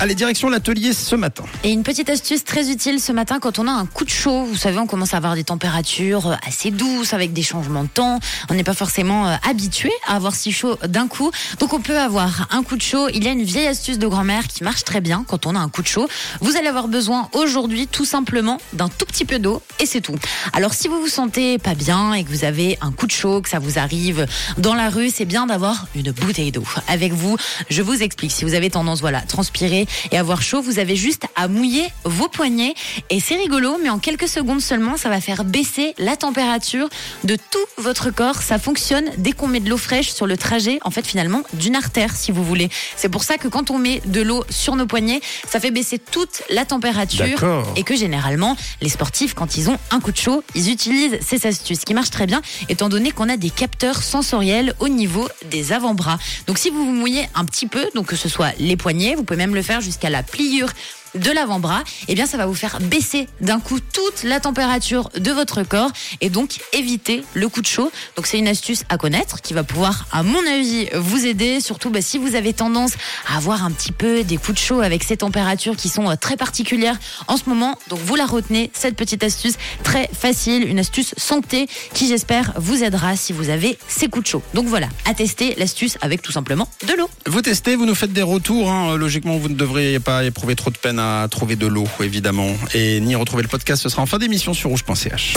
Allez, direction l'atelier ce matin. Et une petite astuce très utile ce matin quand on a un coup de chaud. Vous savez, on commence à avoir des températures euh, assez douces avec des changements de temps. On n'est pas forcément euh, habitué à avoir si chaud d'un coup. Donc on peut avoir un coup de chaud. Il y a une vieille astuce de grand-mère qui marche très bien quand on a un coup de chaud. Vous allez avoir besoin aujourd'hui tout simplement d'un tout petit peu d'eau et c'est tout. Alors si vous vous sentez pas bien et que vous avez un coup de chaud, que ça vous arrive dans la rue, c'est bien d'avoir une bouteille d'eau avec vous. Je vous explique. Si vous avez tendance, voilà, transpirer et avoir chaud, vous avez juste à mouiller vos poignets. Et c'est rigolo, mais en quelques secondes seulement, ça va faire baisser la température de tout votre corps. Ça fonctionne dès qu'on met de l'eau fraîche sur le trajet, en fait, finalement, d'une artère, si vous voulez. C'est pour ça que quand on met de l'eau sur nos poignets, ça fait baisser toute la température. Et que généralement, les sportifs, quand ils ont un coup de chaud, ils utilisent ces astuces qui marchent très bien, étant donné qu'on a des capteurs sensoriels au niveau des avant-bras. Donc si vous vous mouillez un petit peu, donc que ce soit les poignets, vous pouvez même le faire jusqu'à la pliure de l'avant-bras, eh bien ça va vous faire baisser d'un coup toute la température de votre corps et donc éviter le coup de chaud. Donc c'est une astuce à connaître qui va pouvoir, à mon avis, vous aider, surtout bah, si vous avez tendance à avoir un petit peu des coups de chaud avec ces températures qui sont euh, très particulières en ce moment. Donc vous la retenez, cette petite astuce très facile, une astuce santé qui j'espère vous aidera si vous avez ces coups de chaud. Donc voilà, à tester l'astuce avec tout simplement de l'eau. Vous testez, vous nous faites des retours. hein. Logiquement, vous ne devriez pas éprouver trop de peine à trouver de l'eau, évidemment. Et ni retrouver le podcast, ce sera en fin d'émission sur rouge.ch.